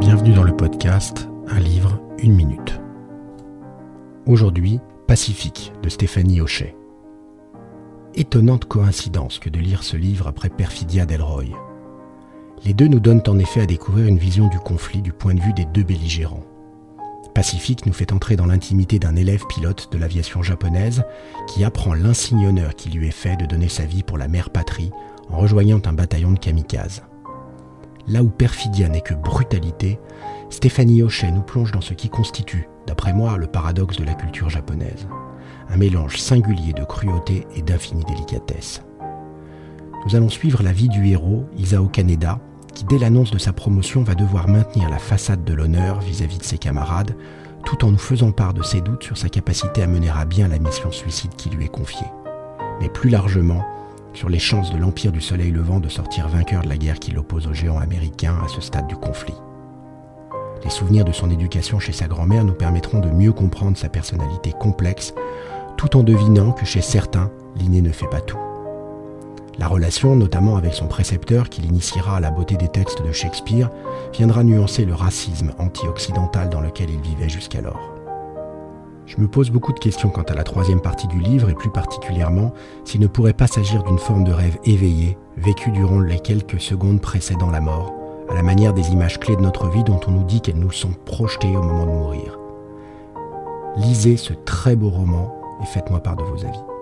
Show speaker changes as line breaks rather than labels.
Bienvenue dans le podcast Un livre, une minute. Aujourd'hui, Pacifique de Stéphanie Hochet. Étonnante coïncidence que de lire ce livre après Perfidia d'Elroy. Les deux nous donnent en effet à découvrir une vision du conflit du point de vue des deux belligérants. Pacifique nous fait entrer dans l'intimité d'un élève pilote de l'aviation japonaise qui apprend l'insigne honneur qui lui est fait de donner sa vie pour la mère patrie en rejoignant un bataillon de kamikazes. Là où perfidia n'est que brutalité, Stéphanie Hochet nous plonge dans ce qui constitue, d'après moi, le paradoxe de la culture japonaise. Un mélange singulier de cruauté et d'infinie délicatesse. Nous allons suivre la vie du héros, Isao Kaneda, qui dès l'annonce de sa promotion va devoir maintenir la façade de l'honneur vis-à-vis de ses camarades, tout en nous faisant part de ses doutes sur sa capacité à mener à bien la mission suicide qui lui est confiée. Mais plus largement, sur les chances de l'Empire du Soleil Levant de sortir vainqueur de la guerre qui l'oppose aux géants américains à ce stade du conflit. Les souvenirs de son éducation chez sa grand-mère nous permettront de mieux comprendre sa personnalité complexe, tout en devinant que chez certains, l'inné ne fait pas tout. La relation, notamment avec son précepteur qui l'initiera à la beauté des textes de Shakespeare, viendra nuancer le racisme anti-occidental dans lequel il vivait jusqu'alors. Je me pose beaucoup de questions quant à la troisième partie du livre et plus particulièrement s'il ne pourrait pas s'agir d'une forme de rêve éveillé, vécu durant les quelques secondes précédant la mort, à la manière des images clés de notre vie dont on nous dit qu'elles nous sont projetées au moment de mourir. Lisez ce très beau roman et faites-moi part de vos avis.